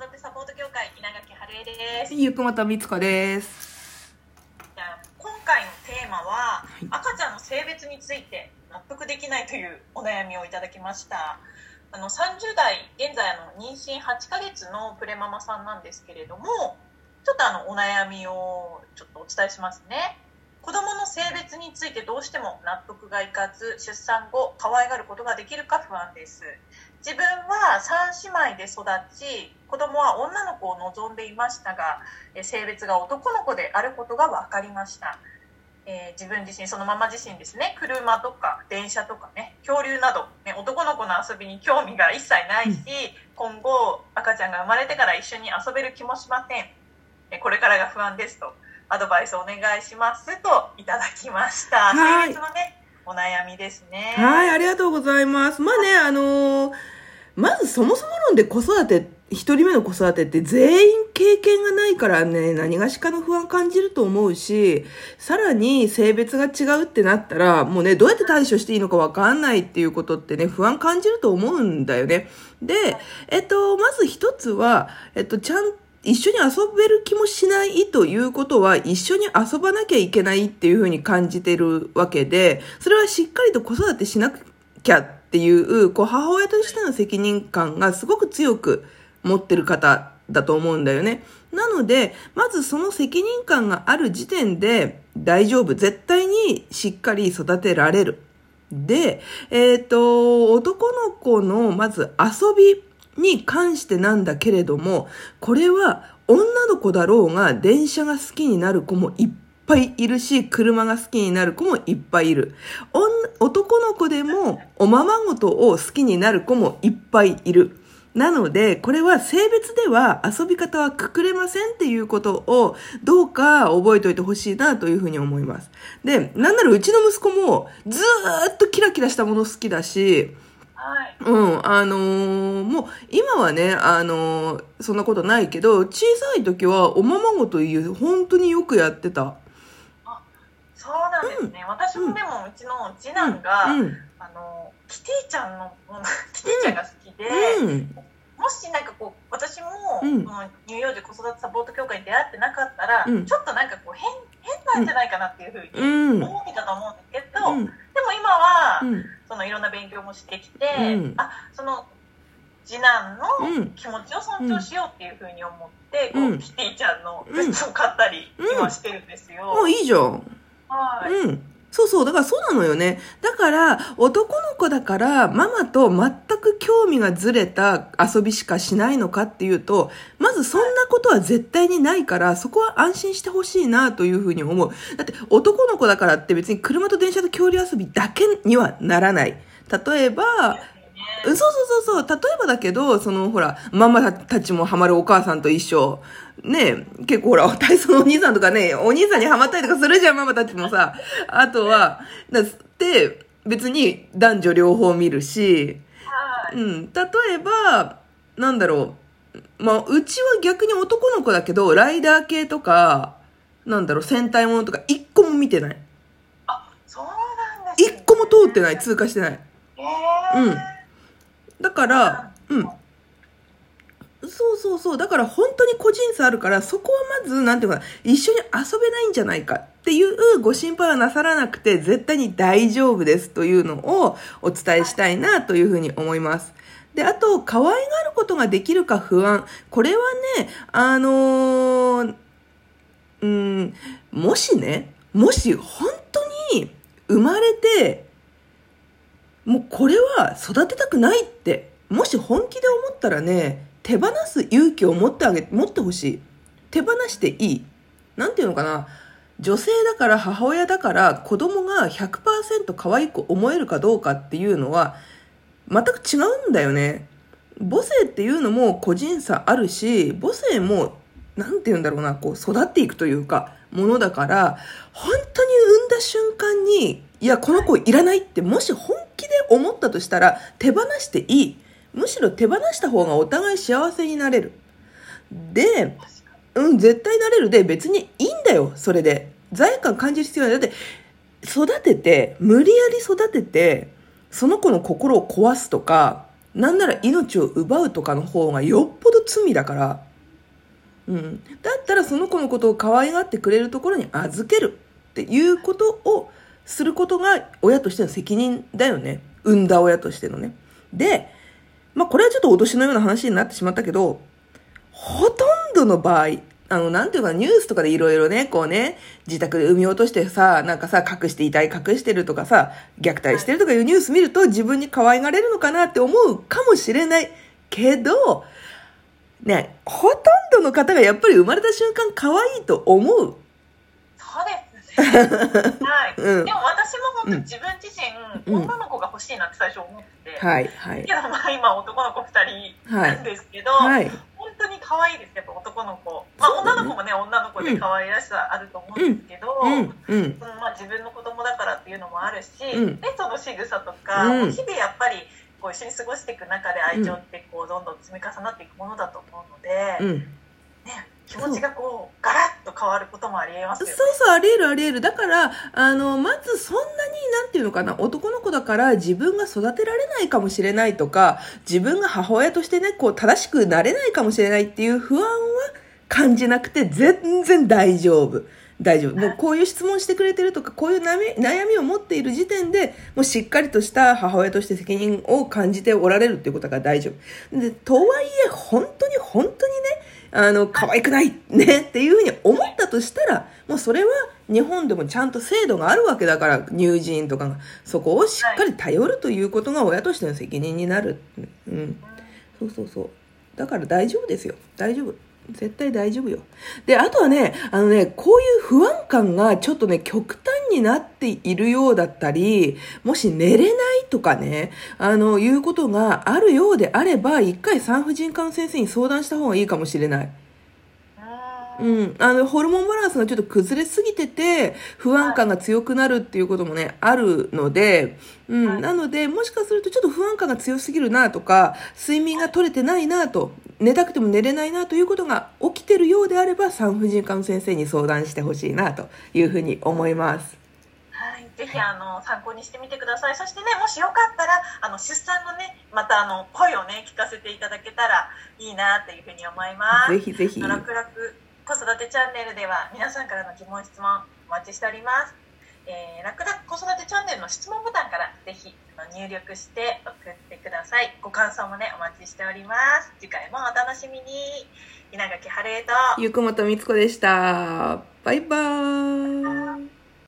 育てサポート協会稲垣春恵です。ゆくもとみつこです。今回のテーマは、赤ちゃんの性別について納得できないというお悩みをいただきました。あの30代現在あの妊娠8ヶ月のプレママさんなんですけれども、ちょっとあのお悩みをちょっとお伝えしますね。子供の性別についてどうしても納得がいかず出産後可愛がることができるか不安です。自分は3姉妹で育ち子供は女の子を望んでいましたがえ性別が男の子であることが分かりました、えー自分自身そのまま自身ですね。車とか電車とかね恐竜など、ね、男の子の遊びに興味が一切ないし、今後赤ちゃんが生まれてから一緒に遊べる気もしません。えこれからが不安ですとアドバイスお願いしますといただきましたはい性別のねお悩みですねはい、ありがとうございます。まあね、あのーまずそもそも論で子育て、一人目の子育てって全員経験がないからね、何がしかの不安感じると思うし、さらに性別が違うってなったら、もうね、どうやって対処していいのかわかんないっていうことってね、不安感じると思うんだよね。で、えっと、まず一つは、えっと、ちゃん一緒に遊べる気もしないということは、一緒に遊ばなきゃいけないっていうふうに感じてるわけで、それはしっかりと子育てしなきゃっていう、こう、母親としての責任感がすごく強く持ってる方だと思うんだよね。なので、まずその責任感がある時点で大丈夫。絶対にしっかり育てられる。で、えっ、と、男の子のまず遊びに関してなんだけれども、これは女の子だろうが電車が好きになる子もいっぱいいるし、車が好きになる子もいっぱいいる。男の子でもおままごとを好きになる子もいっぱいいる。なので、これは性別では遊び方はくくれませんっていうことをどうか覚えておいてほしいなというふうに思います。で、なんならうちの息子もずーっとキラキラしたもの好きだし、うん、あのーもう今はね、あのーそんなことないけど、小さい時はおままごという本当によくやってた。そうなんですね、私もでもうちの次男が、うん。あのキティちゃんのキティちゃんが好きで、うん。もしなんかこう私も、うんこの乳幼児子育てサポート協会に出会ってなかったら、うんちょっとなんかこう変変なんじゃないかなっていうふううにん。思ってたと思うんですけど、うん。でも今は、うん。そのいろんな勉強もしてきて、うんあその次男のうん気持ちを尊重しようっていうふうに思って、うんこうキティちゃんのグッズを買ったりうん今してるんですよ。もういいじゃん。はい、うん。そうそう。だからそうなのよね。だから、男の子だから、ママと全く興味がずれた遊びしかしないのかっていうと、まずそんなことは絶対にないから、そこは安心してほしいなというふうに思う。だって、男の子だからって別に車と電車と恐竜遊びだけにはならない。例えば、うんそうそうそうそう。例えばだけど、そのほら、ママたちもハマるお母さんと一緒。ね結構ほら、体操のお兄さんとかね、お兄さんにハマったりとかするじゃん、ママたちもさ。あとは、だって、別に男女両方見るし、はいうん。例えば、なんだろう。まあ、うちは逆に男の子だけど、ライダー系とか、なんだろう、戦隊ものとか、一個も見てない。あそうなんです、ね、一個も通ってない、通過してない。へーうんだから、うん。そうそうそう。だから本当に個人差あるから、そこはまず、なんていうかな、一緒に遊べないんじゃないかっていうご心配はなさらなくて、絶対に大丈夫ですというのをお伝えしたいなというふうに思います。で、あと、可愛がることができるか不安。これはね、あのーうん、もしね、もし本当に生まれて、もうこれは育てたくないって、もし本気で思ったらね、手放す勇気を持ってあげ、持ってほしい。手放していい。なんていうのかな。女性だから母親だから子供が100%可愛く思えるかどうかっていうのは全く違うんだよね。母性っていうのも個人差あるし、母性も、なんて言うんだろうな、こう育っていくというか、ものだから、本当に産んだ瞬間に、いや、この子いらないって、もし本気で思ったとしたら、手放していい。むしろ手放した方がお互い幸せになれる。で、うん、絶対なれるで、別にいいんだよ、それで。罪悪感感じる必要ない。だって、育てて、無理やり育てて、その子の心を壊すとか、なんなら命を奪うとかの方がよっぽど罪だから、うん。だったらその子のことを可愛がってくれるところに預けるっていうことをすることが親としての責任だよね。産んだ親としてのね。で、まあこれはちょっと脅しのような話になってしまったけど、ほとんどの場合、あの、なんていうか、ニュースとかでいろいろね、こうね、自宅で産み落としてさ、なんかさ、隠して遺体隠してるとかさ、虐待してるとかいうニュース見ると自分に可愛がれるのかなって思うかもしれないけど、ね、ほとんどの方がやっぱり生まれた瞬間可愛いと思う。そうですね。はい。うんでも私も本当自分自身、うん女の子が欲しいなって最初思ってて、はい、はいけ。どまあ今男の子2人なんですけど、はい。本当に可愛いですやっぱ男の子。まあ女の子もね、女の子で可愛らしさあると思うんですけど、うん、まあ自分の子供だからっていうのもあるし、うん。でその仕草とか、うん。日々やっぱりこう一緒に過ごしていく中で愛情ってこうどんどん積み重なっていくものだと思うので、うん。ね、気持ちがこうガラッと変わることもありえますそうよね。そう、あり得るあり得る。だから、あの、まずそんないうのかな、男の子だから自分が育てられないかもしれないとか、自分が母親としてね、こう、正しくなれないかもしれないっていう不安は感じなくて、全然大丈夫。大丈夫。もうこういう質問してくれてるとか、こういう悩み悩みを持っている時点で、もうしっかりとした母親として責任を感じておられるっていうことが大丈夫。で、とはいえ、本当に本当にね、あの、可愛くないねっていうふうに思ったとしたら、もうそれは日本でもちゃんと制度があるわけだから、乳児院とかが、そこをしっかり頼るということが親としての責任になる。うん。そうそうそう。だから大丈夫ですよ。大丈夫。絶対大丈夫よ。で、あとはね、あのね、こういう不安感がちょっとね、極端になっているようだったり、もし寝れないとかね、あの、いうことがあるようであれば、一回産婦人科の先生に相談した方がいいかもしれない。うーんうん。あの、ホルモンバランスがちょっと崩れすぎてて、不安感が強くなるっていうこともね、あるので、うはいん。なので、もしかするとちょっと不安感が強すぎるなとか、睡眠が取れてないなと、寝たくても寝れないなということが起きてるようであれば、産婦人科の先生に相談してほしいなというふうに思います。はい、ぜひあの参考にしてみてください。そしてね、もしよかったらあの出産のね、またあの声をね聞かせていただけたらいいなというふうに思います。ぜひぜひ。楽々子育てチャンネルでは皆さんからの疑問質問お待ちしております。えー、楽々子育てチャンネルの質問ボタンからぜひあの入力して送ってください。ご感想もねお待ちしております。次回もお楽しみに。稲垣晴恵とゆくもとみつこでした。バイバーイ。